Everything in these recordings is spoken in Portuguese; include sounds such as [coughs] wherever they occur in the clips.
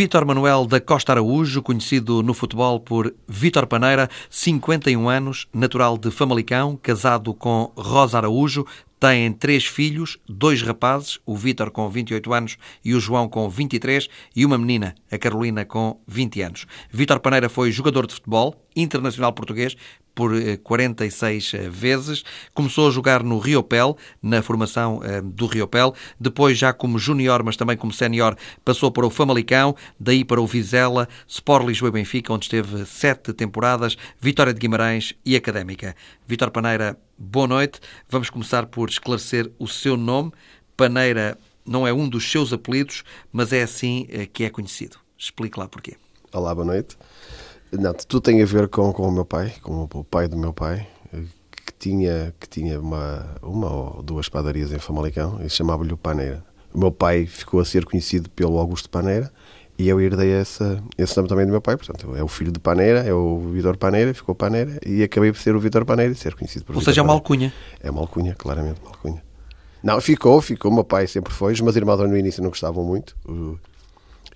Vítor Manuel da Costa Araújo, conhecido no futebol por Vítor Paneira, 51 anos, natural de Famalicão, casado com Rosa Araújo, tem três filhos, dois rapazes, o Vítor com 28 anos e o João com 23, e uma menina, a Carolina, com 20 anos. Vítor Paneira foi jogador de futebol, internacional português, por 46 eh, eh, vezes. Começou a jogar no Riopel, na formação eh, do Riopel. Depois, já como júnior, mas também como sénior, passou para o Famalicão, daí para o Vizela, Sport Lisboa e Benfica, onde esteve sete temporadas, Vitória de Guimarães e Académica. Vítor Paneira, boa noite. Vamos começar por esclarecer o seu nome. Paneira não é um dos seus apelidos, mas é assim que é conhecido. Explique lá porquê. Olá, boa noite. Não, tudo tem a ver com, com o meu pai, com o pai do meu pai, que tinha, que tinha uma, uma ou duas padarias em Famalicão e chamava-lhe o Paneira. O meu pai ficou a ser conhecido pelo Augusto Paneira e eu herdei essa, esse nome também do meu pai. Portanto, é o filho de Paneira, é o Vitor Paneira, ficou Paneira e acabei por ser o Vitor Paneira e ser conhecido por Ou seja, é uma alcunha. É uma alcunha, claramente uma alcunha. Não, ficou, ficou. O meu pai sempre foi. Os meus irmãos no início não gostavam muito.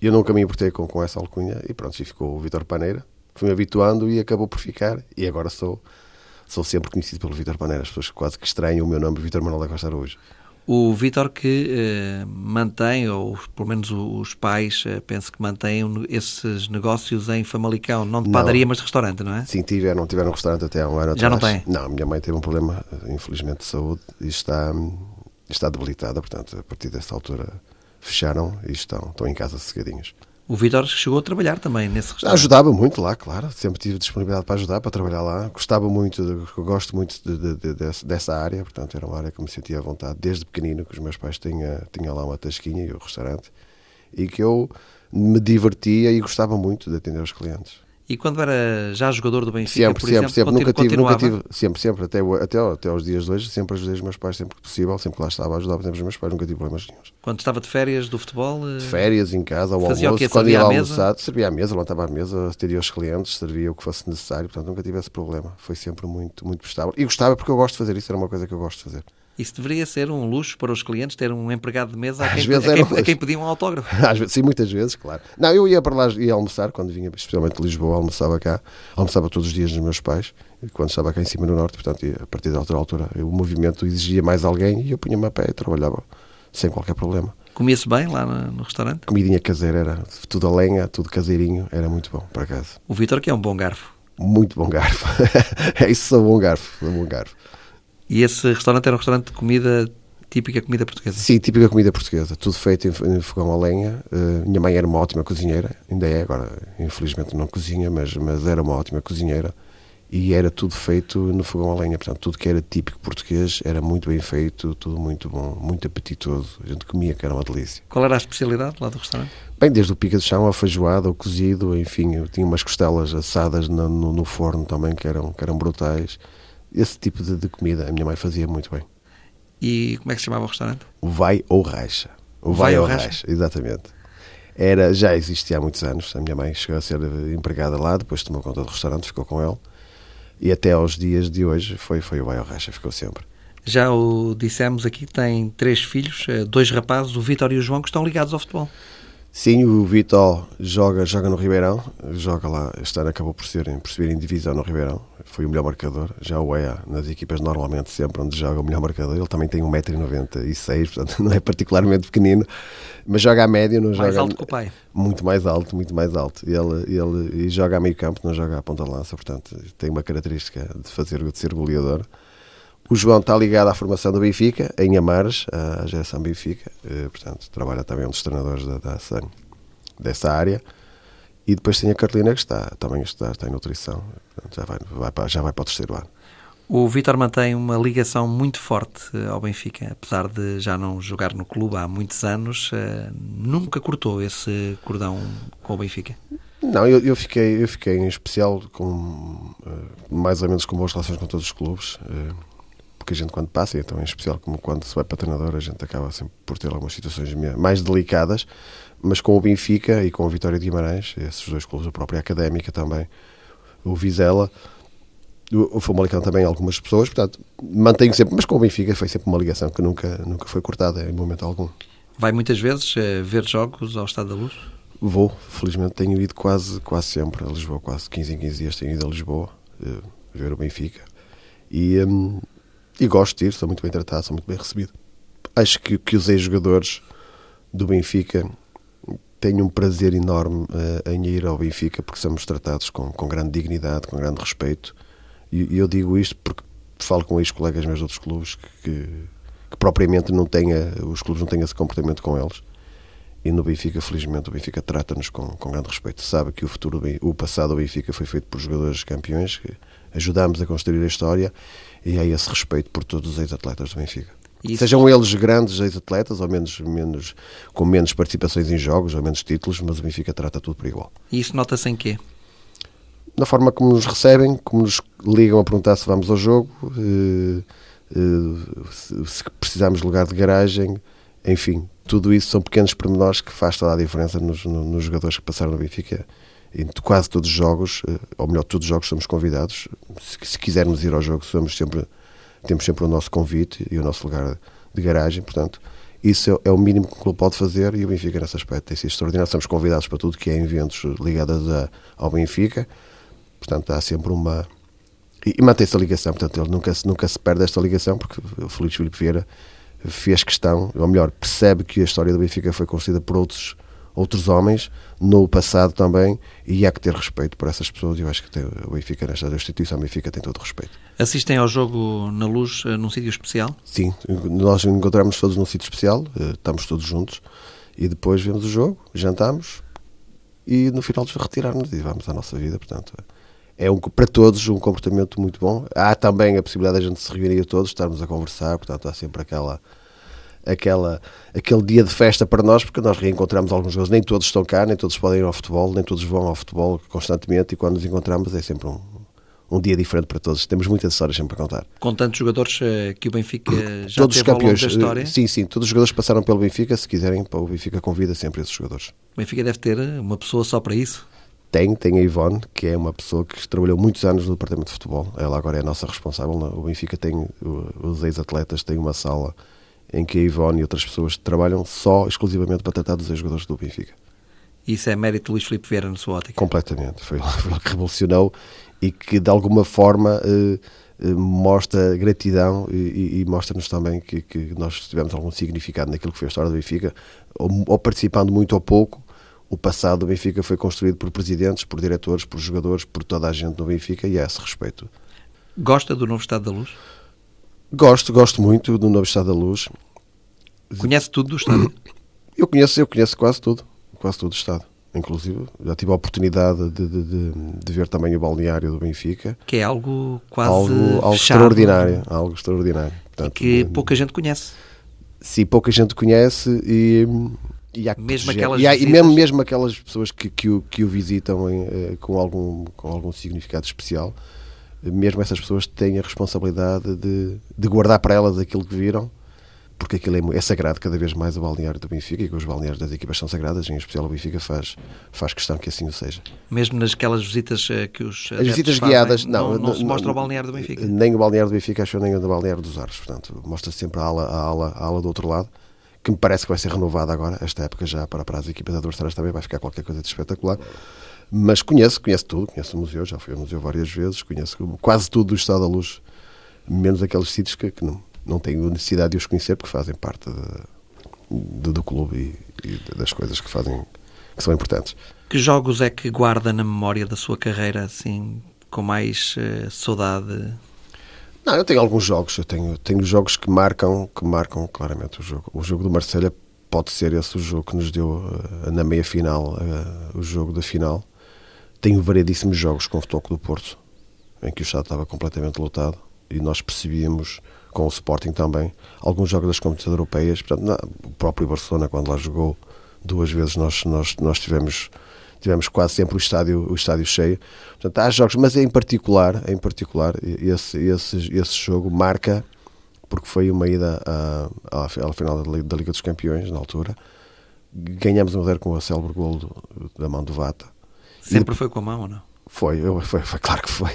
Eu nunca me importei com, com essa alcunha e pronto, e ficou o Vitor Paneira fui-me habituando e acabou por ficar. E agora sou, sou sempre conhecido pelo Vítor Paneira. As pessoas quase que estranham o meu nome, Vítor Manuel da Costa Araújo. O Vítor que eh, mantém, ou pelo menos os pais, eh, penso que mantêm esses negócios em Famalicão, não de padaria, não. mas de restaurante, não é? Sim, tiveram, tiveram um restaurante até há um ano Já atrás. não tem? Não, minha mãe teve um problema, infelizmente, de saúde e está, está debilitada, portanto, a partir desta altura fecharam e estão, estão em casa cegadinhos. O Vitor chegou a trabalhar também nesse restaurante. Ajudava muito lá, claro. Sempre tive disponibilidade para ajudar, para trabalhar lá. Gostava muito, gosto muito de, de, de, dessa área, portanto era uma área que me sentia à vontade desde pequenino, que os meus pais tinham, tinham lá uma tasquinha e o um restaurante, e que eu me divertia e gostava muito de atender os clientes. E quando era já jogador do Benfica, sempre, por sempre, exemplo, sempre, nunca tive, nunca tive, sempre, sempre, até, até, até aos dias de hoje, sempre ajudei os meus pais, sempre que possível, sempre que lá estava, ajudava sempre os meus pais, nunca tive problemas nenhum. Quando estava de férias do futebol? De férias, em casa, ao almoço, quando servia ia almoçar, servia à mesa, levantava à mesa, atendia os clientes, servia o que fosse necessário, portanto nunca tive esse problema. Foi sempre muito, muito prestável. E gostava porque eu gosto de fazer isso, era uma coisa que eu gosto de fazer. Isso deveria ser um luxo para os clientes ter um empregado de mesa a quem, a quem, a quem pediam um autógrafo. [laughs] Às vezes, sim, muitas vezes, claro. Não, eu ia para lá ia almoçar, quando vinha especialmente de Lisboa, almoçava cá, almoçava todos os dias nos meus pais, quando estava cá em cima no Norte, portanto, a partir da outra altura, o movimento exigia mais alguém e eu punha-me a pé e trabalhava sem qualquer problema. Comia-se bem lá no, restaurante? Comidinha caseira, era tudo a lenha, tudo caseirinho, era muito bom, para casa. O Vitor que é um bom garfo. Muito bom garfo. [laughs] é isso, sou bom garfo, sou bom garfo. E esse restaurante era um restaurante de comida típica comida portuguesa? Sim, típica comida portuguesa. Tudo feito em, fogão a lenha. Uh, minha mãe era uma ótima cozinheira, ainda é agora, infelizmente não cozinha, mas, mas era uma ótima cozinheira. E era tudo feito no fogão a lenha, portanto, tudo que era típico português era muito bem feito, tudo muito bom, muito apetitoso. A gente comia, que era uma delícia. Qual era a especialidade lá do restaurante? Bem, desde o pica de chão, a feijoada, o cozido, enfim, tinha umas costelas assadas no, no, no forno também que eram, que eram brutais. Esse tipo de, de comida a minha mãe fazia muito bem. E como é que se chamava o restaurante? O Vai ou Racha. O Vai, Vai ou Racha. Racha, exatamente. Era, já existia há muitos anos. A minha mãe chegou a ser empregada lá, depois tomou conta do restaurante, ficou com ele. E até aos dias de hoje foi, foi o Vai ou Racha, ficou sempre. Já o dissemos aqui, tem três filhos, eh, dois rapazes, o Vítor e o João, que estão ligados ao futebol. Sim, o Vitor joga, joga no Ribeirão, joga lá, este ano acabou por, ser, por subir em divisão no Ribeirão, foi o melhor marcador, já o é nas equipas normalmente sempre onde joga o melhor marcador, ele também tem 1,96m, portanto [laughs] não é particularmente pequenino, mas joga a média, não mais joga... Mais alto que o pai. Muito mais alto, muito mais alto, ele, ele e joga a meio campo, não joga a ponta de lança, portanto tem uma característica de fazer, de ser goleador. O João está ligado à formação do Benfica, em Amares, à geração Benfica, eh, portanto, trabalha também um dos treinadores da, da, dessa área. E depois tem a Carolina que está também a estudar, está em nutrição, portanto, já, vai, vai para, já vai para o terceiro ano. O Vítor mantém uma ligação muito forte eh, ao Benfica, apesar de já não jogar no clube há muitos anos, eh, nunca cortou esse cordão com o Benfica? Não, eu, eu, fiquei, eu fiquei em especial com mais ou menos com boas relações com todos os clubes porque a gente quando passa, e então em especial como quando se vai para treinador, a gente acaba sempre por ter algumas situações mais delicadas, mas com o Benfica e com a Vitória de Guimarães, esses dois clubes, a própria Académica também, o Vizela, o Famalicão também algumas pessoas, portanto, mantenho sempre, mas com o Benfica foi sempre uma ligação que nunca, nunca foi cortada em momento algum. Vai muitas vezes uh, ver jogos ao Estado da Luz? Vou, felizmente tenho ido quase, quase sempre a Lisboa, quase 15 em 15 dias tenho ido a Lisboa uh, ver o Benfica e, um, e gosto de ir, sou muito bem tratado, sou muito bem recebido. Acho que, que os ex-jogadores do Benfica têm um prazer enorme uh, em ir ao Benfica porque somos tratados com, com grande dignidade, com grande respeito e, e eu digo isto porque falo com ex-colegas meus de outros clubes que, que, que propriamente não tenha, os clubes não têm esse comportamento com eles e no Benfica, felizmente, o Benfica trata-nos com, com grande respeito. Sabe que o futuro, o passado do Benfica foi feito por jogadores campeões, que ajudámos a construir a história e há esse respeito por todos os ex-atletas do Benfica. Isso. Sejam eles grandes ex-atletas ou menos, menos, com menos participações em jogos ou menos títulos, mas o Benfica trata tudo por igual. E isso nota-se em quê? Na forma como nos recebem, como nos ligam a perguntar se vamos ao jogo, eh, eh, se precisamos de lugar de garagem, enfim, tudo isso são pequenos pormenores que faz toda a diferença nos, nos jogadores que passaram no Benfica. Em quase todos os jogos, eh, ou melhor, todos os jogos somos convidados. Se, se quisermos ir ao jogo, somos sempre, temos sempre o nosso convite e o nosso lugar de garagem. Portanto, isso é, é o mínimo que o clube pode fazer e o Benfica, nesse aspecto, tem sido extraordinário. Somos convidados para tudo que é eventos ligados a, ao Benfica. Portanto, há sempre uma. E, e mantém-se a ligação. Portanto, ele nunca, nunca se perde esta ligação, porque o Felipe Filipe Vieira fez questão, ou melhor, percebe que a história do Benfica foi construída por outros, outros homens no passado também e há que ter respeito por essas pessoas e eu acho que tem, o Benfica, nesta instituição Benfica, tem todo o respeito. Assistem ao jogo na luz eh, num sítio especial? Sim, nós encontramos todos num sítio especial, eh, estamos todos juntos e depois vemos o jogo, jantamos e no final retirarmos e vamos à nossa vida, portanto é um, para todos um comportamento muito bom. Há também a possibilidade de a gente se reunir todos, estarmos a conversar, portanto há sempre aquela, aquela, aquele dia de festa para nós, porque nós reencontramos alguns jogadores, nem todos estão cá, nem todos podem ir ao futebol, nem todos vão ao futebol constantemente e quando nos encontramos é sempre um, um dia diferente para todos. Temos muitas histórias sempre a contar. Com tantos jogadores eh, que o Benfica já todos teve os campeões, da história? Sim, sim. Todos os jogadores que passaram pelo Benfica, se quiserem, o Benfica convida sempre esses jogadores. O Benfica deve ter uma pessoa só para isso? Tem, tem a Ivone, que é uma pessoa que trabalhou muitos anos no departamento de futebol. Ela agora é a nossa responsável. O Benfica tem, os ex-atletas têm uma sala em que a Ivone e outras pessoas trabalham só, exclusivamente para tratar dos ex-jogadores do Benfica. Isso é mérito de Luís Filipe Vieira na sua ótica? Completamente. Foi, [laughs] ele que revolucionou e que, de alguma forma, eh, eh, mostra gratidão e, e mostra-nos também que, que, nós tivemos algum significado naquilo que foi a história do Benfica, ou, ou participando muito ou pouco, o passado do Benfica foi construído por presidentes, por diretores, por jogadores, por toda a gente do Benfica e a esse respeito. Gosta do novo Estado da Luz? Gosto, gosto muito do novo Estado da Luz. Conhece tudo do Estado? [coughs] Eu conheço, eu conheço quase tudo, quase tudo do Estado. Inclusive, já tive a oportunidade de, de, de, de ver também o balneário do Benfica. Que é algo quase algo, algo extraordinário, algo extraordinário. Portanto, que pouca gente conhece. Sim, pouca gente conhece e e, há mesmo aquelas e, há, e mesmo, mesmo aquelas pessoas que, que, o, que o visitam em, eh, com, algum, com algum significado especial, mesmo essas pessoas têm a responsabilidade de, de guardar para elas aquilo que viram, porque aquilo é, é, sagrado cada vez mais o balneário do Benfica e que os balneários das equipas são sagradas, em especial o Benfica faz, faz questão que assim o seja. Mesmo nasquelas visitas eh, que os As visitas guiadas, não, não, não, não se mostra o balneário do Benfica? Nem o balneário do Benfica, acho nem o balneário dos Ares, portanto, mostra sempre a ala, a ala, a ala do outro lado que me parece que vai ser renovada agora, esta época já para, para as equipas adversárias também vai ficar qualquer coisa de espetacular. Mas conheço, conheço tudo, conheço o museu, já fui ao museu várias vezes, conheço quase tudo do Estado da Luz, menos aqueles sítios que, que não, não tenho necessidade de os conhecer porque fazem parte de, de, do clube e, e, das coisas que fazem que são importantes. Que jogos é que guarda na memória da sua carreira assim com mais uh, saudade? Não, eu tenho alguns jogos, eu tenho, tenho jogos que marcam, que marcam claramente o jogo. O jogo do Marselha pode ser esse o jogo que nos deu uh, na meia final, uh, o jogo da final. Tenho variedíssimos jogos com o Futebol do Porto, em que o estado estava completamente lotado e nós percebíamos com o Sporting também alguns jogos das competições europeias. Portanto, não, o próprio Barcelona, quando lá jogou duas vezes, nós, nós, nós tivemos tivemos quase sempre o estádio, o estádio cheio. Portanto, há jogos, mas em particular, em particular esse, esse, esse jogo marca, porque foi uma ida à, à, final da Liga dos Campeões, na altura. Ganhamos um 0 com o célebre gol da mão do Vata. Sempre e, foi com a mão ou não? Foi, foi, foi, claro que foi.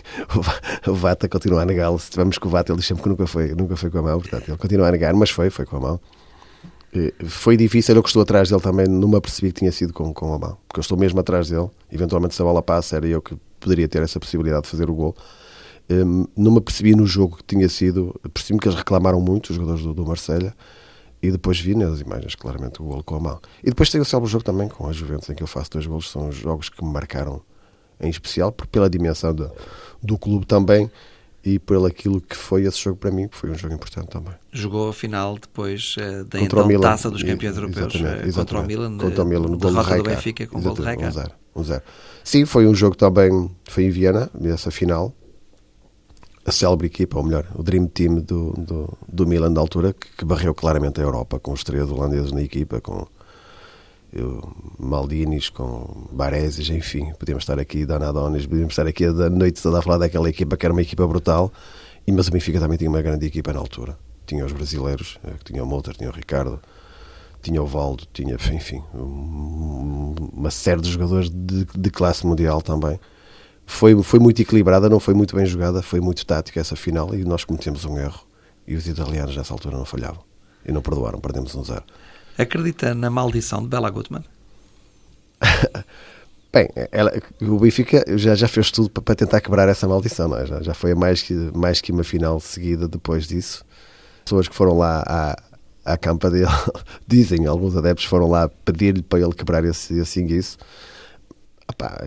O Vata continua a negá-lo. Se estivermos com o Vata, ele diz sempre que nunca foi, nunca foi com a mão, portanto, ele continua a negar, mas foi, foi com a mão. Foi difícil, eu que estou atrás dele também, não me apercebi que tinha sido com, com a mão, porque eu estou mesmo atrás dele. Eventualmente, se a bola passa, era eu que poderia ter essa possibilidade de fazer o gol. Um, não me apercebi no jogo que tinha sido, percebi-me que eles reclamaram muito, os jogadores do, do Marselha, e depois vi nas imagens claramente o gol com a mão. E depois tem o célebre jogo também com a Juventus, em que eu faço dois golos, são os jogos que me marcaram em especial, pela dimensão do, do clube também e por aquilo que foi esse jogo para mim, que foi um jogo importante também. Jogou a final depois uh, da então Milan, taça dos campeões europeus exatamente, exatamente, contra o Milan, contra o Milan no derrota do Benfica com gol de Rijkaard. Um zero, um zero. Sim, foi um jogo também, foi em Viena, nessa final, a célebre equipa, ou melhor, o Dream Team do, do, do Milan da altura, que, que barreu claramente a Europa, com os três holandeses na equipa, com eu, Maldinis, com Bareses, enfim, podíamos estar aqui, Danadones, podíamos estar aqui a noite toda a falar daquela equipa que era uma equipa brutal, e, mas o Benfica também tinha uma grande equipa na altura. Tinha os brasileiros, eh, tinha o Mouter, tinha o Ricardo, tinha o Valdo, tinha, enfim, uma série de jogadores de, de classe mundial também. Foi, foi muito equilibrada, não foi muito bem jogada, foi muito tática essa final e nós cometemos um erro. E os italianos nessa altura não falhavam. E não perdoaram, perdemos um zero. Acredita na maldição de Bela Gutmann? [laughs] Bem, ela, o Benfica já, já fez tudo para, tentar quebrar essa maldição, é? já, já foi mais que, mais que uma final seguida depois disso. Pessoas que foram lá à, à campa dele, [laughs] dizem, alguns adeptos foram lá pedir-lhe para ele quebrar esse, esse inguiço. Epá,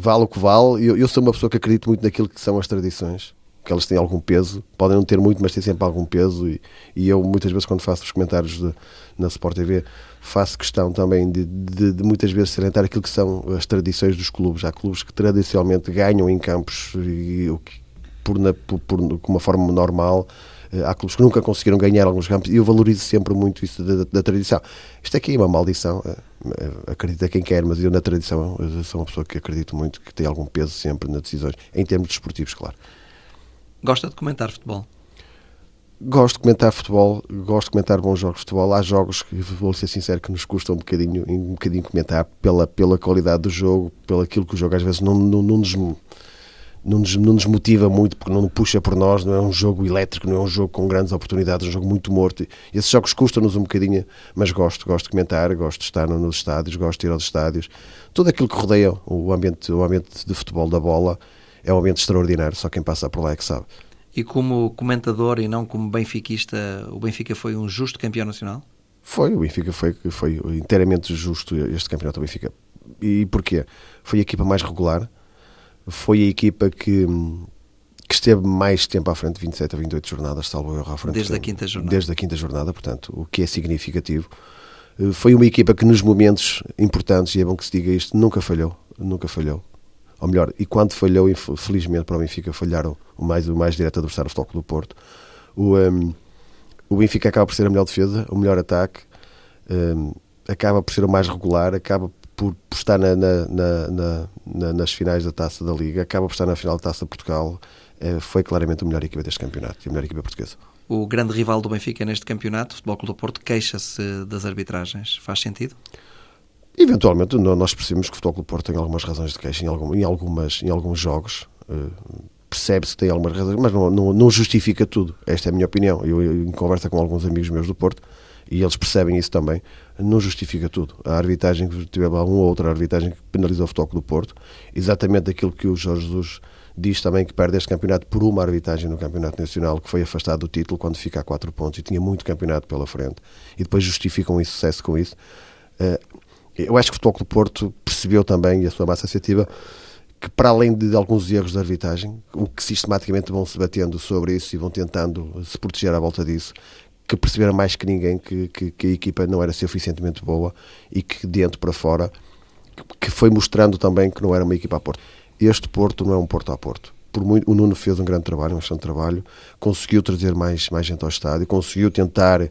vale o que vale. Eu, eu sou uma pessoa que acredito muito naquilo que são as tradições que elas têm algum peso, podem não ter muito, mas têm sempre algum peso. E, e eu, muitas vezes, quando faço os comentários de, na Sport TV, faço questão também de, de, de, muitas vezes salientar aquilo que são as tradições dos clubes. Há clubes que tradicionalmente ganham em campos e, por, na, por, por uma forma normal. Eh, há clubes que nunca conseguiram ganhar alguns campos e eu valorizo sempre muito isso da, da tradição. Isto aqui é uma maldição, eh, eh, acredita quem quer, mas eu na tradição eu sou uma pessoa que acredito muito que tem algum peso sempre nas decisões, em termos desportivos, claro. Gosta de comentar futebol? Gosto de comentar futebol, gosto de comentar bons jogos de futebol. Há jogos que, vou ser sincero, que nos custam um bocadinho, um bocadinho comentar pela, pela qualidade do jogo, pelo aquilo que o jogo às vezes não, não, não, nos, não, nos, não nos motiva muito, porque não puxa por nós, não é um jogo elétrico, não é um jogo com grandes oportunidades, é um jogo muito morto. Esses jogos custam-nos um bocadinho, mas gosto, gosto de comentar, gosto de estar nos estádios, gosto de ir aos estádios. Tudo aquilo que rodeia o ambiente, o ambiente de futebol da bola é um ambiente extraordinário, só quem passa por lá é que sabe. E como comentador e não como benfiquista, o Benfica foi um justo campeão nacional? Foi, o Benfica foi, foi inteiramente justo este campeonato do Benfica. E porquê? Foi a equipa mais regular, foi a equipa que, que esteve mais tempo à frente, 27 a 28 jornadas, salvo erro à frente. Desde a quinta jornada. Desde a quinta jornada, portanto, o que é significativo. Foi uma equipa que nos momentos importantes, e é bom que se diga isto, nunca falhou, nunca falhou ou melhor, e quando falhou, infelizmente para o Benfica, falharam o mais, o mais direto adversário, o Futebol do Porto. O, um, o Benfica acaba por ser a melhor defesa, o melhor ataque, um, acaba por ser o mais regular, acaba por, por estar na, na, na, nas finais da Taça da Liga, acaba por estar na final da Taça de Portugal. É, foi claramente a melhor equipa deste campeonato e a melhor equipa portuguesa. O grande rival do Benfica neste campeonato, o Futebol Clube do Porto, queixa-se das arbitragens. Faz sentido? Eventualmente, nós percebemos que o Futebol Clube Porto tem algumas razões de queixa em, algum, em, algumas, em alguns jogos. Uh, Percebe-se que tem algumas razões, mas não, não, não, justifica tudo. Esta é a minha opinião. Eu, eu, em conversa com alguns amigos meus do Porto, e eles percebem isso também, não justifica tudo. A arbitragem que tiver lá uma ou outra arbitragem que penalizou o Futebol do Porto, exatamente aquilo que o Jorge Jesus diz também que perde este campeonato por uma arbitragem no Campeonato Nacional, que foi afastado do título quando fica a 4 pontos e tinha muito campeonato pela frente, e depois justificam esse sucesso com isso. Uh, eu acho que o Futebol Clube Porto percebeu também, e a sua massa associativa, que para além de alguns erros de arbitragem, o que sistematicamente vão se batendo sobre isso e vão tentando se proteger à volta disso, que perceberam mais que ninguém que, que, que a equipa não era suficientemente boa e que dentro para fora, que foi mostrando também que não era uma equipa a Porto. Este Porto não é um Porto a Porto. Por muito, o Nuno fez um grande trabalho, um excelente trabalho, conseguiu trazer mais, mais gente ao estádio, conseguiu tentar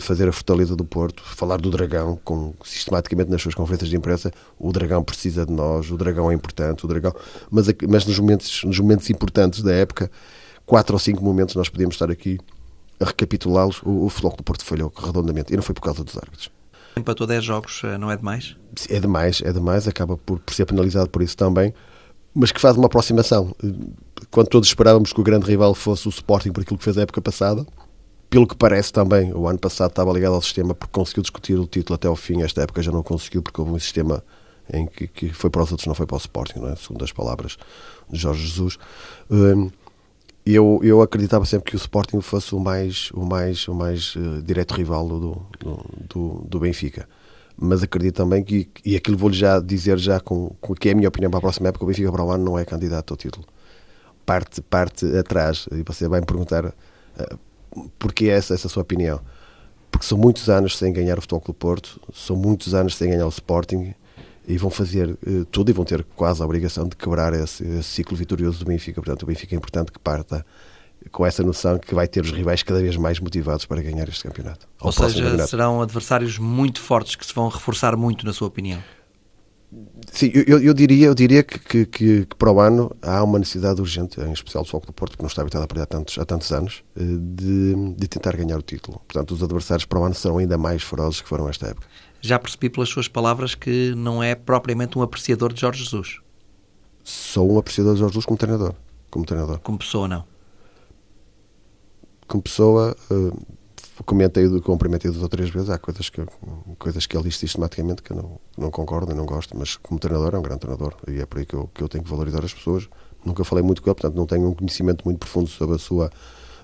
fazer a fortaleza do Porto, falar do Dragão, com, sistematicamente nas suas conferências de imprensa, o Dragão precisa de nós, o Dragão é importante, o Dragão... Mas, mas nos, momentos, nos momentos importantes da época, quatro ou cinco momentos nós podíamos estar aqui a recapitulá-los, o, o Futebol do Porto falhou redondamente, e não foi por causa dos árbitros. Empatou 10 jogos, eh, não é demais? É demais, é demais, acaba por, por ser penalizado por isso também, mas que faz uma aproximação. Quando todos esperávamos que o grande rival fosse o Sporting por aquilo que fez a época passada, pelo que parece também, o ano passado estava ligado ao sistema porque conseguiu discutir o título até ao fim, esta época já não conseguiu porque houve um sistema em que, que foi para os outros, não foi para o Sporting, não é? segundo as palavras de Jorge Jesus. Um, eu, eu acreditava sempre que o Sporting fosse o mais, o mais, o mais uh, direto rival do, do, do, do, Benfica. Mas acredito também que, e aquilo vou-lhe já dizer já com, com que é a minha opinião para a próxima época, o Benfica para o ano não é candidato ao título. Parte, parte atrás, e você vai me perguntar uh, porquê essa, essa sua opinião. Porque são muitos anos sem ganhar o Futebol Clube Porto, são muitos anos sem ganhar o Sporting, e vão fazer uh, tudo e vão ter quase a obrigação de quebrar esse, esse, ciclo vitorioso do Benfica. Portanto, o Benfica é importante que parta com essa noção que vai ter os rivais cada vez mais motivados para ganhar este campeonato. Ou seja, campeonato. serão adversários muito fortes que se vão reforçar muito, na sua opinião? Sim, eu, eu diria, eu diria que, que, que, para o ano há uma necessidade urgente, em especial do Foco do Porto, que não está habituado a perder há tantos, há tantos anos, eh, de, de tentar ganhar o título. Portanto, os adversários para o ano serão ainda mais ferozes que foram esta época já percebi pelas suas palavras que não é propriamente um apreciador de Jorge Jesus. Sou um apreciador de Jorge Jesus como treinador. Como, treinador. como pessoa, não? Como pessoa, uh, comentei, cumprimentei duas ou três vezes. Há coisas que, coisas que ele diz sistematicamente que eu não, não concordo e não gosto, mas como treinador é um grande treinador e é por aí que eu, que eu tenho que valorizar as pessoas. Nunca falei muito com ele, portanto não tenho um conhecimento muito profundo sobre a sua,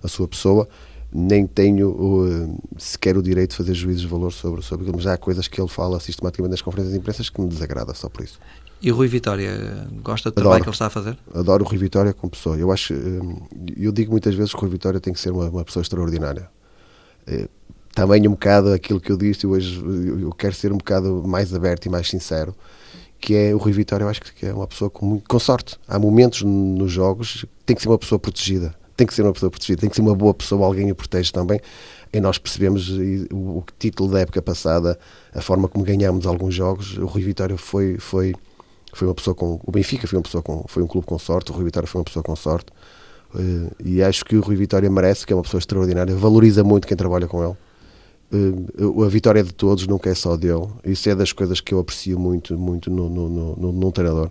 a sua pessoa nem tenho uh, sequer o direito de fazer juízes de valor sobre, sobre aquilo, mas há coisas que ele fala sistematicamente nas conferências de imprensa que me desagrada só por isso. E o Rui Vitória, gosta do adoro, trabalho que ele está a fazer? Adoro o Rui Vitória como pessoa. Eu acho, uh, eu digo muitas vezes que o Rui Vitória tem que ser uma, uma pessoa extraordinária. Uh, também um bocado aquilo que eu disse, hoje eu quero ser um bocado mais aberto e mais sincero, que é o Rui Vitória, eu acho que é uma pessoa com, com sorte. Há momentos nos jogos tem que ser uma pessoa protegida tem que ser uma pessoa protegida, tem que ser uma boa pessoa, alguém o protege também. E nós percebemos o, título da época passada, a forma como ganhámos alguns jogos. O Rui Vitória foi, foi, foi uma pessoa com. O Benfica foi uma pessoa com. Foi um clube com sorte, o Rui Vitória foi uma pessoa com sorte. Uh, e acho que o Rui Vitória merece, que é uma pessoa extraordinária, valoriza muito quem trabalha com ele. Uh, a vitória de todos nunca é só dele. Isso é das coisas que eu aprecio muito, muito no, no, no, num treinador.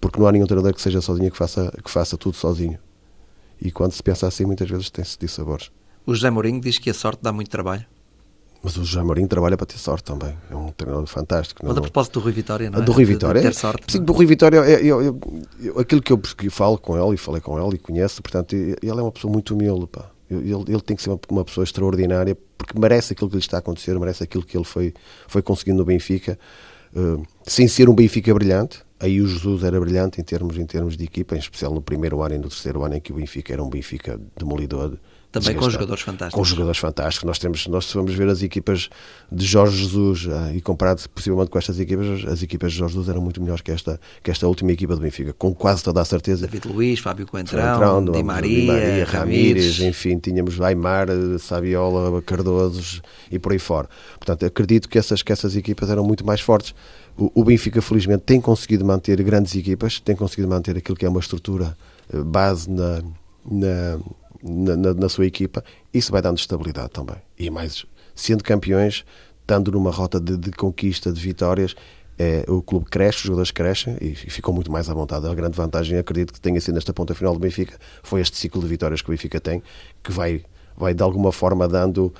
Porque não há nenhum treinador que seja sozinho que faça, que faça tudo sozinho. E quando se pensa assim, muitas vezes tem-se dissabores. O José Mourinho diz que a sorte dá muito trabalho. Mas o José Mourinho trabalha para ter sorte também. É um treinador fantástico. Mas a propósito do Rui Vitória, não é? Do Rui Vitória. De, de ter sorte. Sim, do Rui Vitória, eu, eu, eu, aquilo que eu, falo com ele, e falei com ele, e conheço, portanto, ele é uma pessoa muito humilde, pá. Ele, ele tem que ser uma, uma, pessoa extraordinária, porque merece aquilo que lhe está a acontecer, merece aquilo que ele foi, foi conseguindo no Benfica, uh, sem ser um Benfica brilhante, Aí o Jesus era brilhante em termos, em termos de equipa, em especial no primeiro ano e no terceiro ano em que o Benfica era um Benfica demolidor. Também com jogadores fantásticos. Com jogadores fantásticos. Nós temos, nós vamos ver as equipas de Jorge Jesus ah, e comparado possivelmente com estas equipas, as equipas de Jorge Jesus eram muito melhores que esta, que esta última equipa do Benfica, com quase toda a certeza. David Luiz, Fábio Coentrão, Di Maria, Di Maria Ramírez, enfim, tínhamos Aymar, Sabiola, Cardoso e por aí fora. Portanto, acredito que essas, que essas equipas eram muito mais fortes. O, Benfica, felizmente, tem conseguido manter grandes equipas, tem conseguido manter aquilo que é uma estrutura eh, base na, na, na, na sua equipa. Isso vai dando estabilidade também. E mais, sendo campeões, estando numa rota de, de conquista, de vitórias, é, o clube cresce, os jogadores crescem e, e ficam muito mais à vontade. A grande vantagem, acredito que tenha sido nesta ponta final do Benfica, foi este ciclo de vitórias que o Benfica tem, que vai, vai de alguma forma dando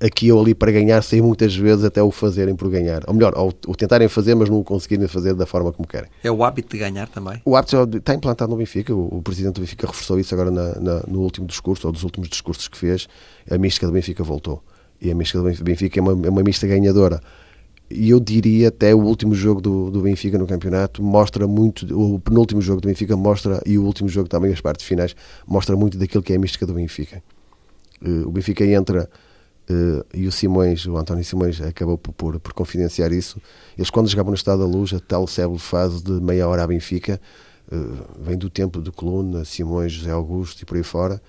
aqui ou ali para ganhar, sem muitas vezes até o fazerem por ganhar. Ou melhor, ou, o tentarem fazer, mas não o conseguirem fazer da forma como querem. É o hábito de ganhar também? O hábito está implantado no Benfica. O, o presidente do Benfica reforçou isso agora na, na, no último discurso, ou dos últimos discursos que fez. A mística do Benfica voltou. E a mística do Benfica é uma, é uma mística ganhadora. E eu diria até o último jogo do, do Benfica no campeonato mostra muito, o penúltimo jogo do Benfica mostra, e o último jogo também, as partes finais, mostra muito daquilo que é a mística do Benfica. Uh, o Benfica entra Uh, e o Simões, o António Simões, acabou por, por, por, confidenciar isso. Eles, quando chegavam no Estado da Luz, a tal célebre fase de meia hora à Benfica, uh, vem do tempo de Coluna, Simões, José Augusto e por aí fora,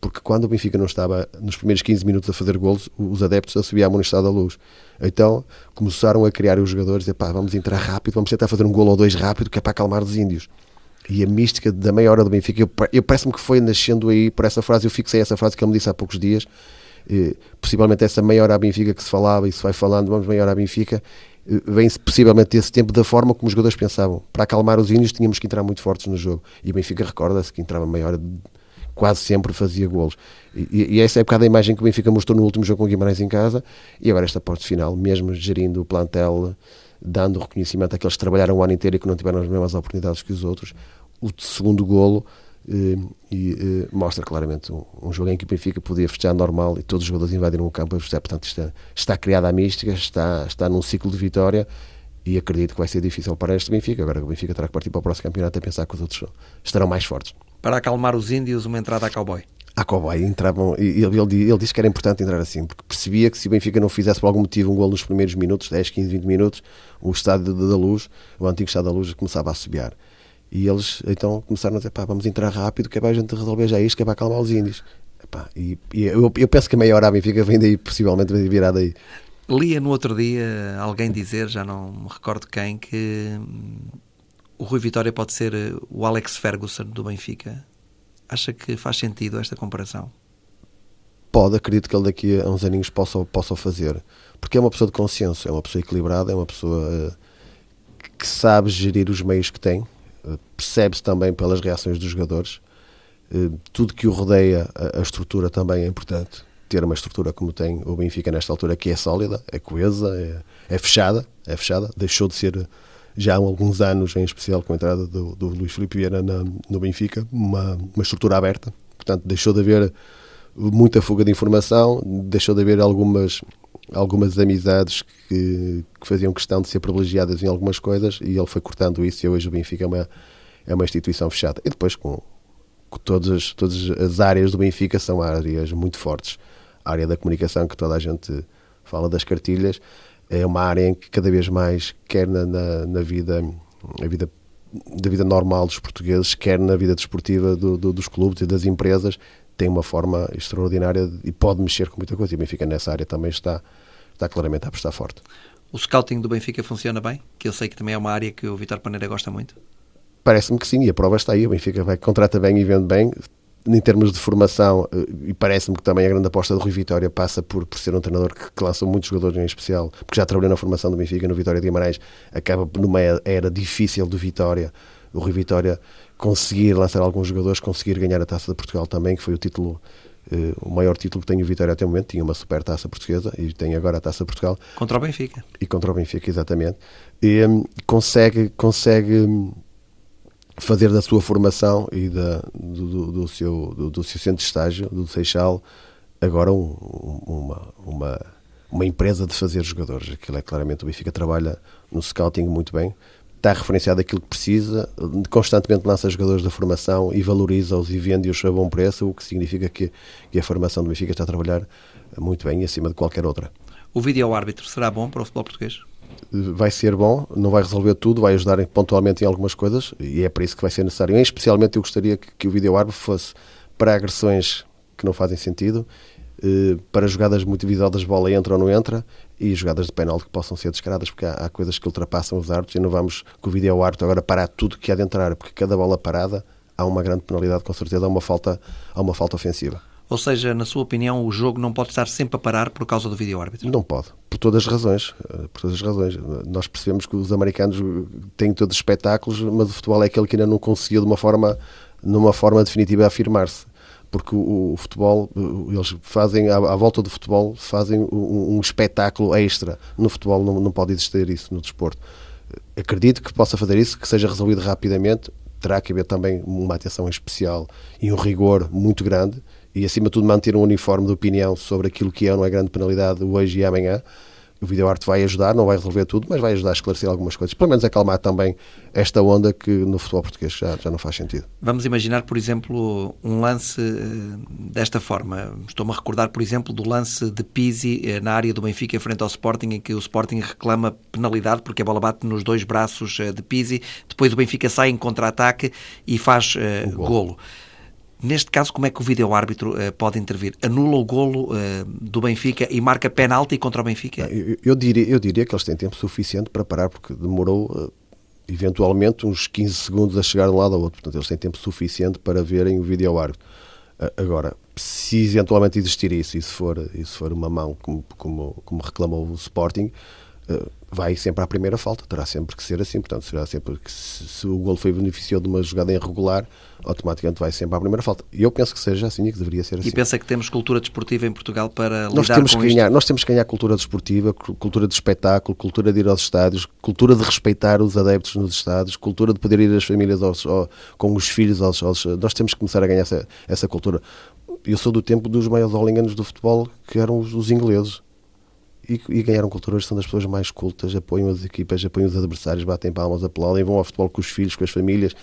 porque quando o Benfica não estava nos primeiros 15 minutos a fazer golos, os adeptos assobiavam no Estado da Luz. Então começaram a criar os jogadores, e, pá, vamos entrar rápido, vamos tentar fazer um golo ou dois rápido, que é para acalmar os índios. E a mística da meia hora do Benfica, eu, eu parece-me que foi nascendo aí por essa frase, eu fixei essa frase que ele me disse há poucos dias, possivelmente essa meia hora à Benfica que se falava e se vai falando, vamos meia hora à Benfica, eh, vem-se possivelmente desse tempo da forma como os jogadores pensavam. Para acalmar os índios tínhamos que entrar muito fortes no jogo. E o Benfica recorda-se que entrava meia hora quase sempre fazia golos. E, e essa é um bocado a imagem que o Benfica mostrou no último jogo com o Guimarães em casa e agora esta parte final, mesmo gerindo o plantel, dando reconhecimento àqueles que trabalharam o ano inteiro e que não tiveram as mesmas oportunidades que os outros, o segundo golo eh, e, eh, mostra claramente um, um, jogo em que o Benfica podia festejar normal e todos os jogadores invadiram o campo a festejar. Portanto, está, está criada a mística, está, está num ciclo de vitória e acredito que vai ser difícil para este Benfica. Agora o Benfica terá que partir para o próximo campeonato a pensar que os outros estarão mais fortes. Para acalmar os índios, uma entrada a cowboy. A cowboy entravam, ele, ele, ele disse que era importante entrar assim, porque percebia que se o Benfica não fizesse por algum motivo um gol nos primeiros minutos, 10, 15, 20 minutos, o estádio da luz, o antigo estádio da luz, começava a subiar. E eles então começaram a dizer: pá, vamos entrar rápido, que é para a gente resolver já isto, que é para acalmar os índios. Epá, e, e eu, eu, penso que a meia hora a Benfica vem daí, possivelmente vem virar daí. Lia no outro dia alguém dizer, já não me recordo quem, que hum, o Rui Vitória pode ser eh, o Alex Ferguson do Benfica. Acha que faz sentido esta comparação? Pode, acredito que ele daqui a uns aninhos possa, possa fazer. Porque é uma pessoa de consciência, é uma pessoa equilibrada, é uma pessoa uh, que sabe gerir os meios que tem, eh, percebe-se também pelas reações dos jogadores. Eh, tudo que o rodeia, a estrutura também é importante. Ter uma estrutura como tem o Benfica nesta altura, que é sólida, é coesa, é, é fechada, é fechada. Deixou de ser já há alguns anos, em especial com a entrada do, do Luís Filipe Vieira na, no Benfica, uma, uma estrutura aberta. Portanto, deixou de haver muita fuga de informação, deixou de haver algumas algumas amizades que, que, faziam questão de ser privilegiadas em algumas coisas e ele foi cortando isso e hoje o Benfica é uma, é uma instituição fechada. E depois com, com todas, as, todas as áreas do Benfica são áreas muito fortes. A área da comunicação, que toda a gente fala das cartilhas, é uma área em que cada vez mais, quer na, na, na vida, a vida da vida normal dos portugueses, quer na vida desportiva do, do, dos clubes e das empresas, tem uma forma extraordinária e pode mexer com muita coisa. E o Benfica nessa área também está, está claramente a apostar forte. O scouting do Benfica funciona bem? Que eu sei que também é uma área que o Vitor Paneira gosta muito. Parece-me que sim, e a prova está aí. O Benfica vai, contrata bem e vende bem. Em termos de formação, eh, e parece-me que também a grande aposta do Rui Vitória passa por, por ser um treinador que, que lança muitos jogadores em especial, porque já trabalhou na formação do Benfica, no Vitória de Guimarães, acaba numa era difícil do Vitória. O Rui Vitória conseguir lançar alguns jogadores, conseguir ganhar a Taça de Portugal também, que foi o título Uh, o maior título que tem o Vitória até o momento, tinha uma super taça portuguesa e tem agora a taça Portugal. Contra o Benfica. E contra o Benfica, exatamente. E um, consegue, consegue hum, fazer da sua formação e da, do, do, do seu, do, do, seu centro de estágio, do Seixal, agora um, uma, uma, uma empresa de fazer jogadores. Aquilo é claramente o Benfica trabalha no scouting muito bem está referenciado aquilo que precisa, constantemente lança jogadores da formação e valoriza-os e vende-os a bom preço, o que significa que, que a formação do Benfica está a trabalhar muito bem acima de qualquer outra. O vídeo-árbitro será bom para o futebol português? Vai ser bom, não vai resolver tudo, vai ajudar pontualmente em algumas coisas e é para isso que vai ser necessário. E, especialmente eu gostaria que, que o vídeo-árbitro fosse para agressões que não fazem sentido eh, para jogadas muito de bola entra ou não entra e jogadas de penalti que possam ser descaradas, porque há, há, coisas que ultrapassam os árbitros e não vamos com o vídeo árbitro agora parar tudo que há de entrar, porque cada bola parada há uma grande penalidade, com certeza, há uma falta, há uma falta ofensiva. Ou seja, na sua opinião, o jogo não pode estar sempre a parar por causa do vídeo árbitro? Não pode, por todas as razões. Eh, por todas as razões. Nós percebemos que os americanos têm todos os espetáculos, mas o futebol é aquele que ainda não conseguiu de uma forma, numa forma definitiva afirmar-se porque o, o, futebol, eles fazem, à, à, volta do futebol, fazem um, um, espetáculo extra. No futebol não, não pode existir isso, no desporto. Acredito que possa fazer isso, que seja resolvido rapidamente. Terá que haver também uma atenção especial e um rigor muito grande e, acima de tudo, manter um uniforme de opinião sobre aquilo que é ou não é grande penalidade hoje e amanhã o videoarte vai ajudar, não vai resolver tudo, mas vai ajudar a esclarecer algumas coisas. Pelo menos acalmar também esta onda que no futebol português já, já não faz sentido. Vamos imaginar, por exemplo, um lance eh, desta forma. Estou-me a recordar, por exemplo, do lance de Pizzi eh, na área do Benfica frente ao Sporting, em que o Sporting reclama penalidade porque a bola bate nos dois braços eh, de Pizzi. Depois o Benfica sai em contra-ataque e faz uh, golo. golo. Neste caso, como é que o vídeo-árbitro uh, pode intervir? Anula o golo uh, do Benfica e marca penalti contra o Benfica? Eu, eu, diria, eu diria que eles têm tempo suficiente para parar, porque demorou uh, eventualmente uns 15 segundos a chegar de um lado ao outro. Portanto, eles têm tempo suficiente para verem o vídeo-árbitro. agora, se eventualmente existir isso, e se for, e se for uma mão, como, como, como reclamou o Sporting, vai sempre à primeira falta, terá sempre que ser assim, portanto, será sempre que se, se o gol foi beneficiado de uma jogada irregular, automaticamente vai sempre à primeira falta. E eu penso que seja assim e que deveria ser assim. E pensa que temos cultura desportiva em Portugal para nós lidar temos com que ganhar, isto? Nós temos que ganhar cultura desportiva, cultura de espetáculo, cultura de ir aos estádios, cultura de respeitar os adeptos nos estádios, cultura de poder ir as famílias aos, ao, com os filhos aos, aos, Nós temos que começar a ganhar essa, essa cultura. Eu sou do tempo dos maiores holinganos do futebol, que eram os, os ingleses e, e ganharam cultura hoje são das pessoas mais cultas, apoiam as equipas, apoiam os adversários, batem palmas, aplaudem, vão ao futebol com os filhos, com as famílias,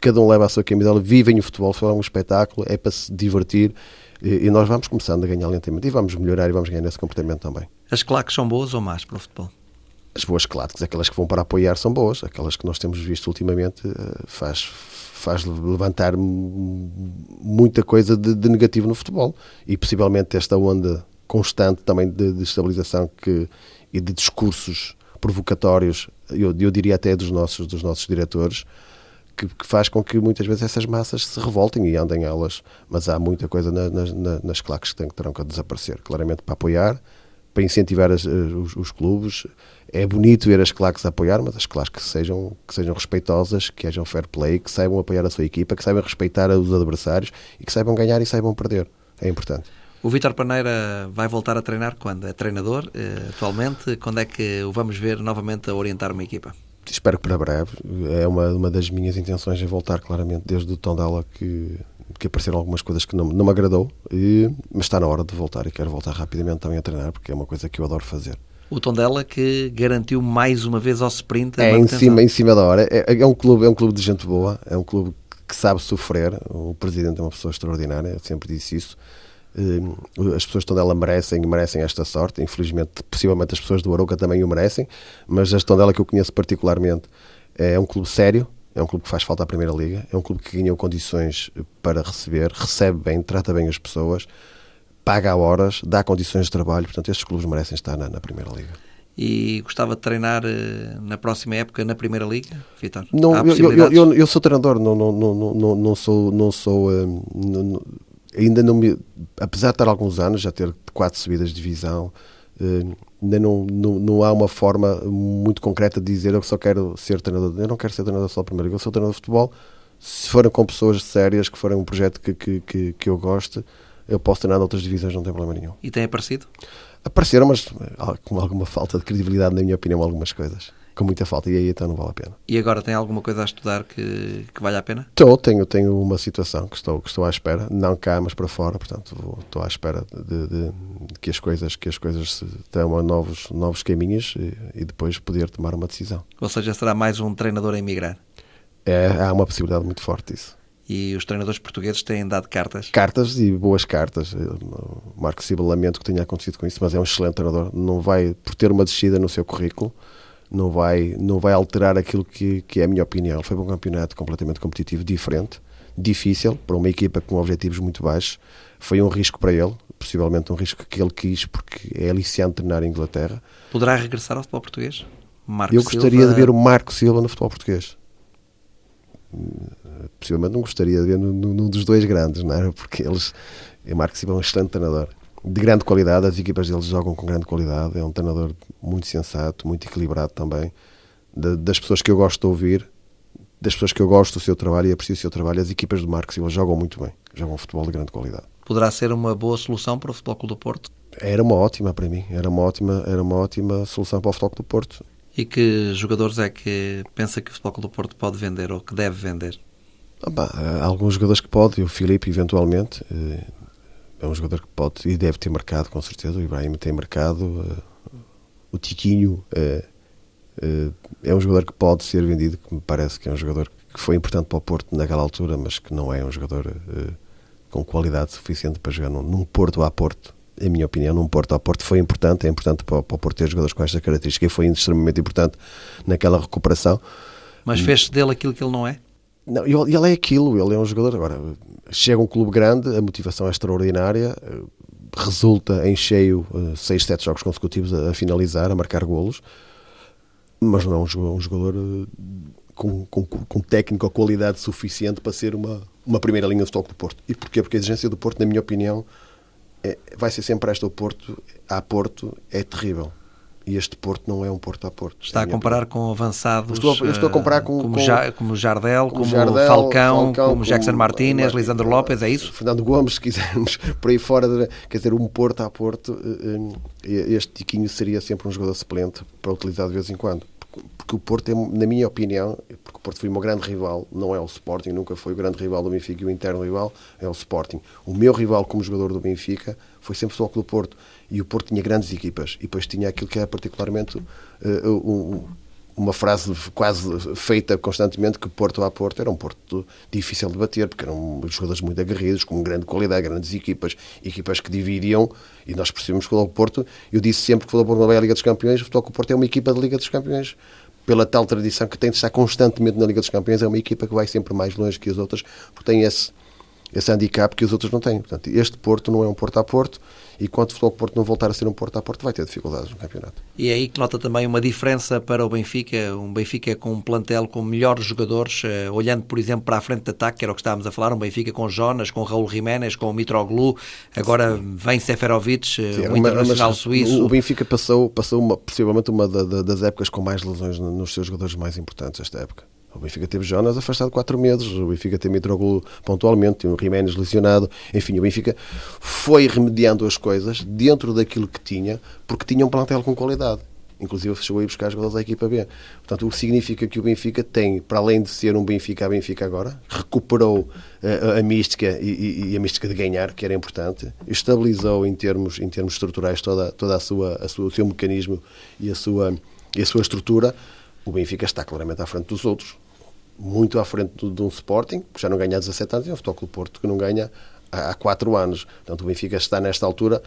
cada um leva a sua camisola, vivem o futebol, é um espetáculo, é para se divertir e, e nós vamos começando a ganhar lentamente e vamos melhorar e vamos ganhar esse comportamento também. As claques são boas ou más para o futebol? As boas claques, aquelas que vão para apoiar são boas, aquelas que nós temos visto ultimamente eh, faz, faz levantar muita coisa de, de negativo no futebol e possivelmente esta onda constante também de, estabilização que, e de discursos provocatórios, eu, eu diria até dos nossos, dos nossos diretores, que, que, faz com que muitas vezes essas massas se revoltem e andem elas, mas há muita coisa na, na, nas claques que, têm, que terão que desaparecer, claramente para apoiar, para incentivar as, os, os, clubes. É bonito ver as claques apoiar, mas as claques que sejam, que sejam respeitosas, que hajam fair play, que saibam apoiar a sua equipa, que saibam respeitar os adversários e que saibam ganhar e saibam perder. É importante. O Vítor Paneira vai voltar a treinar quando? É treinador eh, atualmente? Quando é que o vamos ver novamente a orientar uma equipa? Espero que para breve. É uma, uma das minhas intenções é voltar claramente desde o Tondela que, que apareceram algumas coisas que não, não me agradou, e, mas está na hora de voltar e quero voltar rapidamente também a treinar porque é uma coisa que eu adoro fazer. O Tondela que garantiu mais uma vez ao sprint é em cima, em cima da hora. É, é, um clube, é um clube de gente boa, é um clube que sabe sofrer. O presidente é uma pessoa extraordinária, eu sempre disse isso. Eh, as pessoas de merecem merecem esta sorte. Infelizmente, possivelmente as pessoas do Arouca também o merecem, mas a Tondela que eu conheço particularmente é um clube sério, é um clube que faz falta à Primeira Liga, é um clube que ganhou condições para receber, recebe bem, trata bem as pessoas, paga horas, dá condições de trabalho. Portanto, estes clubes merecem estar na, na Primeira Liga e gostava de treinar eh, na próxima época na Primeira Liga, Vitor? Não, eu, eu, eu, eu, sou treinador, não, não, não, não, não sou, não sou um, não, ainda não me. Apesar de estar alguns anos, já ter quatro subidas de divisão, eh, ainda não, não, não há uma forma muito concreta de dizer eu só quero ser treinador. Eu não quero ser treinador só primeiro, eu sou treinador de futebol. Se forem com pessoas sérias, que forem um projeto que, que, que, que eu goste, eu posso treinar noutras divisões, não tem problema nenhum. E tem aparecido? Apareceram, mas eh, com alguma falta de credibilidade, na minha opinião, algumas coisas com muita falta e aí então não vale a pena. E agora tem alguma coisa a estudar que, que vale a pena? Estou, tenho, tenho uma situação que estou, que estou à espera, não cá, mas para fora, portanto vou, estou à espera de, de, que as coisas que as coisas tenham novos, novos caminhos e, e, depois poder tomar uma decisão. Ou seja, será mais um treinador a emigrar? É, há uma possibilidade muito forte disso. E os treinadores portugueses têm dado cartas? Cartas e boas cartas. Marco Silva lamento que tenha acontecido com isso, mas é um excelente treinador. Não vai, por ter uma descida no seu currículo, não vai, não vai alterar aquilo que, que é a minha opinião. Foi um campeonato completamente competitivo, diferente, difícil, para uma equipa com objetivos muito baixos. Foi um risco para ele, possivelmente um risco que ele quis, porque é aliciante treinar em Inglaterra. Poderá regressar ao futebol português? Marco Eu gostaria Silva... de ver o Marco Silva no futebol português. Possivelmente não gostaria de ver num dos dois grandes, não é? Porque eles. O Marco Silva é um excelente treinador de grande qualidade, as equipas deles jogam com grande qualidade, é um treinador muito sensato, muito equilibrado também, de, das pessoas que eu gosto de ouvir, das pessoas que eu gosto do seu trabalho e aprecio o seu trabalho, as equipas do Marcos Silva jogam muito bem, jogam futebol de grande qualidade. Poderá ser uma boa solução para o Futebol Clube do Porto? Era uma ótima para mim, era uma ótima, era uma ótima solução para o Futebol Clube do Porto. E que jogadores é que pensa que o Futebol Clube do Porto pode vender ou que deve vender? Ah, bah, há alguns jogadores que pode, o Filipe eventualmente, eh, é um jogador que pode e deve ter marcado, com certeza. O Ibrahim tem marcado. Uh, o Tiquinho uh, uh, é um jogador que pode ser vendido, que me parece que é um jogador que foi importante para o Porto naquela altura, mas que não é um jogador com qualidade suficiente para jogar num, num Porto a Porto. Em minha opinião, num Porto a Porto foi importante, é importante para, para o Porto ter jogadores com esta característica e foi extremamente importante naquela recuperação. Mas fez dele aquilo que ele não é? Não, ele, ele é aquilo, ele é um jogador. Agora, chega um clube grande, a motivação é extraordinária, eh, resulta em cheio 6, eh, 7 jogos consecutivos a, a, finalizar, a marcar golos, mas não é um, um jogador eh, com, com, com técnica ou qualidade suficiente para ser uma, uma primeira linha de toque do Porto. E porquê? Porque a exigência do Porto, na minha opinião, é, vai ser sempre esta o Porto, a Porto, é terrível. E este Porto não é um Porto a Porto. Está a comparar com avançados. Estou, eu estou a comparar com. Como, com, ja, como Jardel, como, Jardel, Falcão, Falcão, como Jackson Martínez, Lisandro Lopes, é isso? Fernando Gomes, [laughs] se quisermos, por aí fora, quer dizer, um Porto a Porto, este Tiquinho seria sempre um jogador suplente para utilizar de vez em quando porque o Porto, é, na minha opinião, porque o Porto foi o meu grande rival, não é o Sporting, nunca foi o grande rival do Benfica e o interno rival é o Sporting. O meu rival como jogador do Benfica foi sempre o Futebol do Porto e o Porto tinha grandes equipas. E depois tinha aquilo que é particularmente um, uma frase quase feita constantemente que Porto a Porto era um Porto difícil de bater, porque eram jogadores muito aguerridos, com grande qualidade, grandes equipas, equipas que dividiam, e nós percebemos que o Porto, eu disse sempre que o Porto não é a Liga dos Campeões, o Futebol Porto é uma equipa da Liga dos Campeões, pela tal tradição que tem de estar constantemente na Liga dos Campeões, é uma equipa que vai sempre mais longe que as outras, porque tem esse, esse handicap que os outros não têm. Portanto, este Porto não é um Porto a Porto, e quando o Futebol Porto não voltar a ser um Porto a Porto, vai ter dificuldades no campeonato. E é aí que nota também uma diferença para o Benfica, um Benfica com um plantel com melhores jogadores, uh, olhando, por exemplo, para a frente de ataque, que era o que estávamos a falar, um Benfica com Jonas, com Raul Jiménez, com Mitroglou, agora vem Seferovic, uh, Sim, o internacional mas, suíço. O Benfica passou, passou uma, possivelmente uma da, da, das épocas com mais lesões nos seus jogadores mais importantes esta época. O Benfica teve Jonas afastado quatro meses, o Benfica teve Mitroglou pontualmente, tem o Jiménez lesionado, enfim, o Benfica foi remediando as coisas dentro daquilo que tinha, porque tinha um plantel com qualidade. Inclusive chegou a ir buscar jogadores da equipa B. Portanto, o que significa que o Benfica tem, para além de ser um Benfica a Benfica agora, recuperou a, eh, a mística e, e, a mística de ganhar, que era importante, estabilizou em termos, em termos estruturais toda, toda a sua, a sua, o seu mecanismo e a sua, e a sua estrutura. O Benfica está claramente à frente dos outros muito à frente de um Sporting, que já não ganha há 17 anos, e um Futebol Porto que não ganha há 4 anos. Portanto, o Benfica está nesta altura,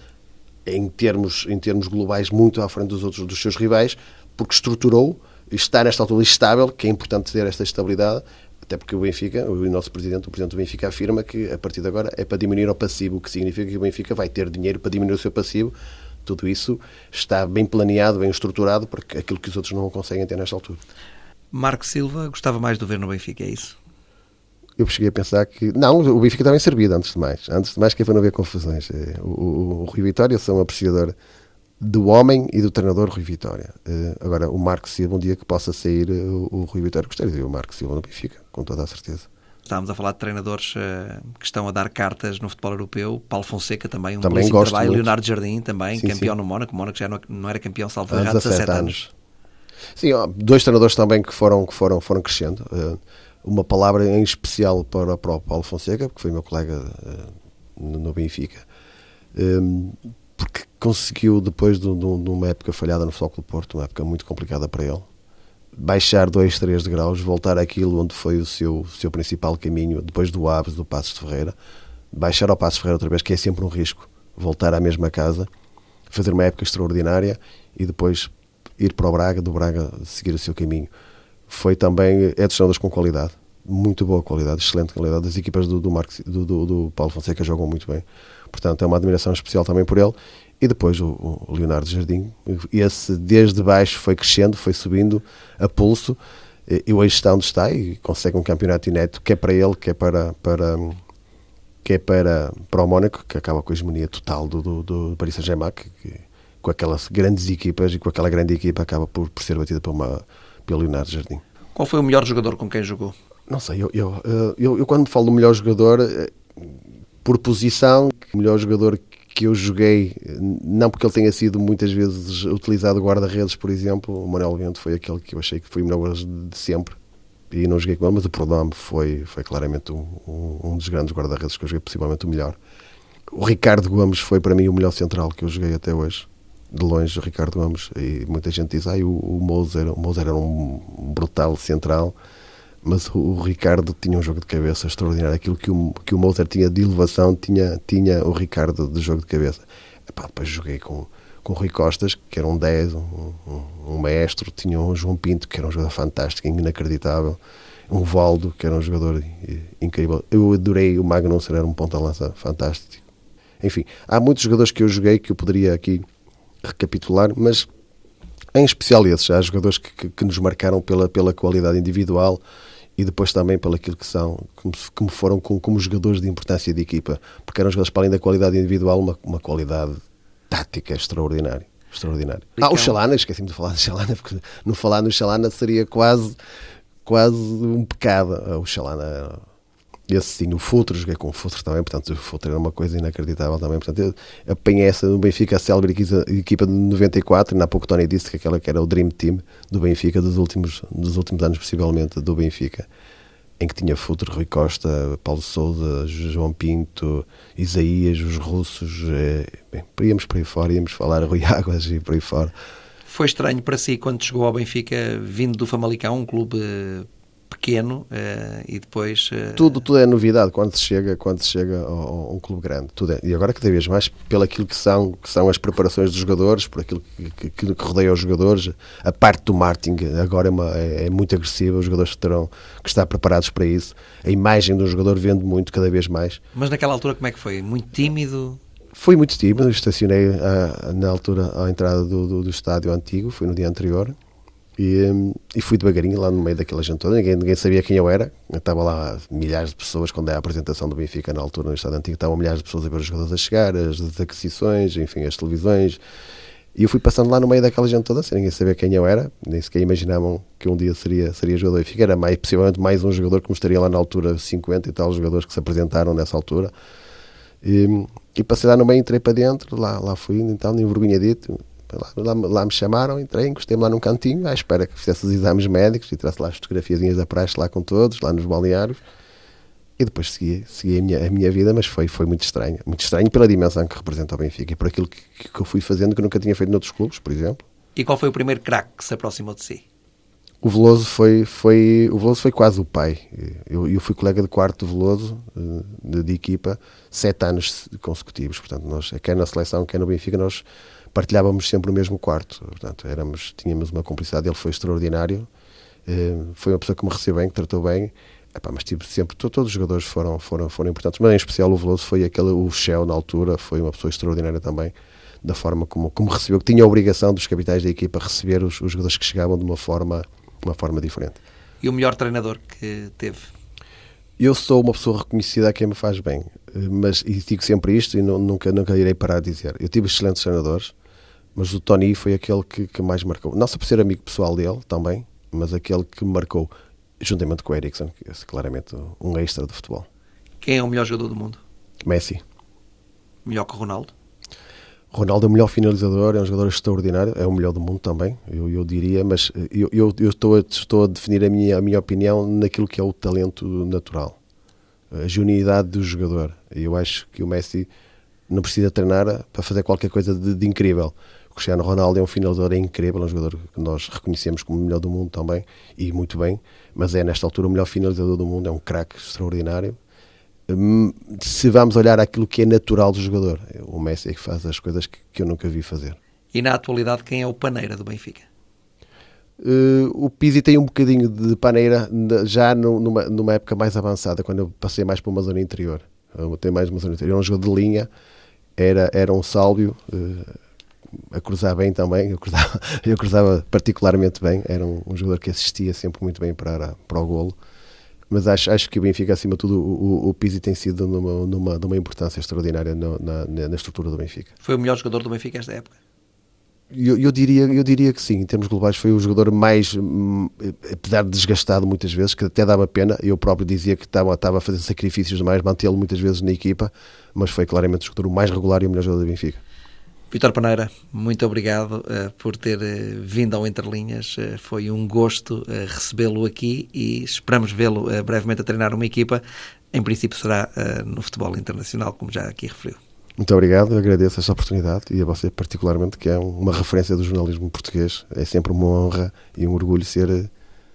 em termos, em termos globais, muito à frente dos outros dos seus rivais, porque estruturou, está nesta altura estável, que é importante ter esta estabilidade, até porque o Benfica, o nosso presidente, o presidente do Benfica afirma que a partir de agora é para diminuir o passivo, o que significa que o Benfica vai ter dinheiro para diminuir o seu passivo. Tudo isso está bem planeado, bem estruturado, porque aquilo que os outros não conseguem ter nesta altura. Marco Silva gostava mais de ver no Benfica, é isso? Eu cheguei a pensar que. Não, o Benfica estava bem servido, antes de mais. Antes de mais, que é para não haver confusões. É, o, o, o Rui Vitória, eu sou um apreciador do homem e do treinador Rui Vitória. Uh, agora, o Marco Silva, um dia que possa sair uh, o, o Rui Vitória, gostaria de ver o Marco Silva no Benfica, com toda a certeza. Estávamos a falar de treinadores uh, que estão a dar cartas no futebol europeu. Paulo Fonseca também, um também gosto trabalho. Muito. Leonardo Jardim também, sim, campeão sim. no Mónaco. O Mónaco já não, era campeão, salvo há 17, 17 anos. anos. Sim, ó, dois treinadores também que foram, que foram, foram crescendo. Uh, uma palavra em especial para, para o Paulo Fonseca, que foi meu colega uh, no Benfica, um, porque conseguiu, depois de, de, de, uma época falhada no Futebol do Porto, uma época muito complicada para ele, baixar dois, três degraus, voltar àquilo onde foi o seu, seu principal caminho, depois do Aves, do Passos de Ferreira, baixar ao Passos de Ferreira outra vez, que é sempre um risco, voltar à mesma casa, fazer uma época extraordinária e depois ir para o Braga, do Braga seguir o seu caminho. Foi também, é dos treinadores com qualidade, muito boa qualidade, excelente qualidade. As equipas do, do, Marcos, do, do, do Paulo Fonseca jogam muito bem. Portanto, é uma admiração especial também por ele. E depois o, o Leonardo Jardim, esse desde baixo foi crescendo, foi subindo a pulso e hoje está onde está e consegue um campeonato inédito que é para ele, que é para, para, que é para, para o Mónaco, que acaba com a hegemonia total do, do, do Paris Saint-Germain, que, que com aquelas grandes equipas e com aquela grande equipa acaba por, por ser batida por uma, pelo Leonardo Jardim. Qual foi o melhor jogador com quem jogou? Não sei, eu, eu, eh, eu, eu quando falo do melhor jogador, eh, por posição, o melhor jogador que eu joguei, não porque ele tenha sido muitas vezes utilizado guarda-redes, por exemplo, o Manuel Bento foi aquele que eu achei que foi o melhor de sempre e não joguei com ele, mas o Prodome foi, foi claramente um, um, um dos grandes guarda-redes que eu joguei, possivelmente o melhor. O Ricardo Gomes foi para mim o melhor central que eu joguei até hoje de longe o Ricardo Gomes e muita gente diz ah, o, o Moser, o Moser era um brutal central mas o, o, Ricardo tinha um jogo de cabeça extraordinário. Aquilo que o, que o Moser tinha de elevação tinha, tinha o Ricardo de jogo de cabeça. Epá, depois joguei com, com o Rui Costas que era um 10 um, um, um maestro, tinha um João Pinto que era um jogador fantástico, inacreditável um Valdo, que era um jogador incrível. Eu adorei o Magnus, era um ponta-lança fantástico. Enfim, há muitos jogadores que eu joguei que eu poderia aqui recapitular, mas em especial esses, há jogadores que, que, que, nos marcaram pela, pela qualidade individual e depois também pelo aquilo que são, como, como foram como, como jogadores de importância de equipa, porque eram jogadores para além da qualidade individual, uma, uma qualidade tática extraordinária. extraordinário. Ah, o Chalana, esqueci-me de falar do Chalana, porque não falar no Chalana seria quase, quase um pecado. Ah, o Chalana, esse sim, o Futre, joguei com o Futre também, portanto, o Futre era uma coisa inacreditável também. Portanto, eu apanhei essa no Benfica, a célebre equipa de 94, e há pouco Tony disse que aquela que era o Dream Team do Benfica dos últimos, dos últimos anos, possivelmente, do Benfica em que tinha Futre, Rui Costa, Paulo Souza, João Pinto, Isaías, os russos, é, bem, íamos por aí fora, íamos falar Rui Águas e por aí fora. Foi estranho para si quando chegou ao Benfica, vindo do Famalicão, um clube pequeno uh, e depois uh... tudo tudo é novidade quando se chega quando se chega a, um clube grande. Tudo é, e agora cada vez mais pelo aquilo que são que são as preparações dos jogadores por aquilo que, que, que rodeia os jogadores. A parte do marketing agora é, uma, é, é, muito agressiva os jogadores terão que estar preparados para isso. A imagem do jogador vende muito cada vez mais. Mas naquela altura como é que foi? Muito tímido? Fui muito tímido, estacionei a, na altura à entrada do, do, do estádio antigo, foi no dia anterior, e, e, fui devagarinho lá no meio daquela gente toda, ninguém, ninguém sabia quem eu era. Estava lá milhares de pessoas, quando é a apresentação do Benfica na altura no Estado Antigo, estavam milhares de pessoas a ver os jogadores a chegar, as aquisições, enfim, as televisões. E eu fui passando lá no meio daquela gente toda, sem ninguém saber quem eu era, nem sequer imaginavam que um dia seria, seria jogador do Benfica. Era mais, possivelmente mais um jogador que me estaria lá na altura, 50 e tal jogadores que se apresentaram nessa altura. E, e passei lá no meio, entrei para dentro, lá, lá fui e tal, envergonhadito Lá, lá, me chamaram, entrei, encostei-me lá num cantinho, à espera que fizesse os exames médicos e tirasse lá as fotografias da praxe lá com todos, lá nos balneários. E depois segui, segui a, minha, a minha vida, mas foi, foi muito estranho. Muito estranho pela dimensão que representa o Benfica e por aquilo que, que eu fui fazendo que eu nunca tinha feito noutros clubes, por exemplo. E qual foi o primeiro craque que se aproximou de si? O Veloso foi, foi, o Veloso foi quase o pai. Eu, eu fui colega de quarto do Veloso, eh, de, de equipa, sete anos consecutivos. Portanto, nós, quer na seleção, quer no Benfica, nós partilhávamos sempre o mesmo quarto. Portanto, éramos, tínhamos uma cumplicidade. Ele foi extraordinário. Eh, foi uma pessoa que me recebeu bem, que tratou bem. Epá, mas tive sempre, todos os jogadores foram, foram, foram importantes, mas em especial o Veloso foi aquele, o Shell na altura, foi uma pessoa extraordinária também, da forma como, como recebeu, que tinha a obrigação dos capitães da equipa receber os, os jogadores que chegavam de uma forma, uma forma diferente. E o melhor treinador que teve? Eu sou uma pessoa reconhecida a quem me faz bem, eh, mas e digo sempre isto e não, nunca, nunca irei parar de dizer. Eu tive excelentes treinadores, mas o Tony foi aquele que, que mais marcou. Não só por ser amigo pessoal dele também, mas aquele que marcou, juntamente com o Ericsson, que é claramente um extra de futebol. Quem é o melhor jogador do mundo? Messi. Melhor que o Ronaldo? Ronaldo é o melhor finalizador, é um jogador extraordinário, é o melhor do mundo também, eu, eu diria, mas eu, eu, eu estou, a, estou a definir a minha, a minha opinião naquilo que é o talento natural, a genuinidade do jogador. Eu acho que o Messi não precisa treinar para fazer qualquer coisa de, de incrível. O Cristiano Ronaldo é um finalizador incrível, é um jogador que nós reconhecemos como o melhor do mundo também, e muito bem, mas é nesta altura o melhor finalizador do mundo, é um craque extraordinário. Hum, se vamos olhar aquilo que é natural do jogador, o Messi é que faz as coisas que, que eu nunca vi fazer. E na atualidade, quem é o paneira do Benfica? Uh, o Pizzi tem um bocadinho de paneira já numa, numa época mais avançada, quando eu passei mais para uma zona interior. Eu tenho mais uma zona interior. É um jogador de linha, era, era um sálvio. Uh, a cruzar bem também, eu cruzava, [laughs] eu cruzava particularmente bem, era um, um, jogador que assistia sempre muito bem para, para o golo. Mas acho, acho que o Benfica, acima de tudo, o, o Pizzi tem sido numa, numa, numa importância extraordinária na, na, na, estrutura do Benfica. Foi o melhor jogador do Benfica esta época? Eu, eu, diria, eu diria que sim, em termos globais foi o jogador mais, hum, apesar de desgastado muitas vezes, que até dava pena, eu próprio dizia que estava, estava a fazer sacrifícios demais, mantê-lo muitas vezes na equipa, mas foi claramente o jogador mais regular e o melhor jogador do Benfica. Vitor Paneira, muito obrigado uh, por ter uh, vindo ao Interlinhas. Uh, foi um gosto recebê-lo aqui e esperamos vê-lo brevemente a treinar uma equipa. Em princípio será no futebol internacional, como já aqui referiu. Muito obrigado, agradeço esta oportunidade e a você particularmente, que é uma referência do jornalismo português. É sempre uma honra e um orgulho ser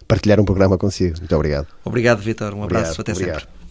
partilhar um programa consigo. Muito obrigado. Obrigado, Vitor. Um abraço. Obrigado, Até obrigado. sempre.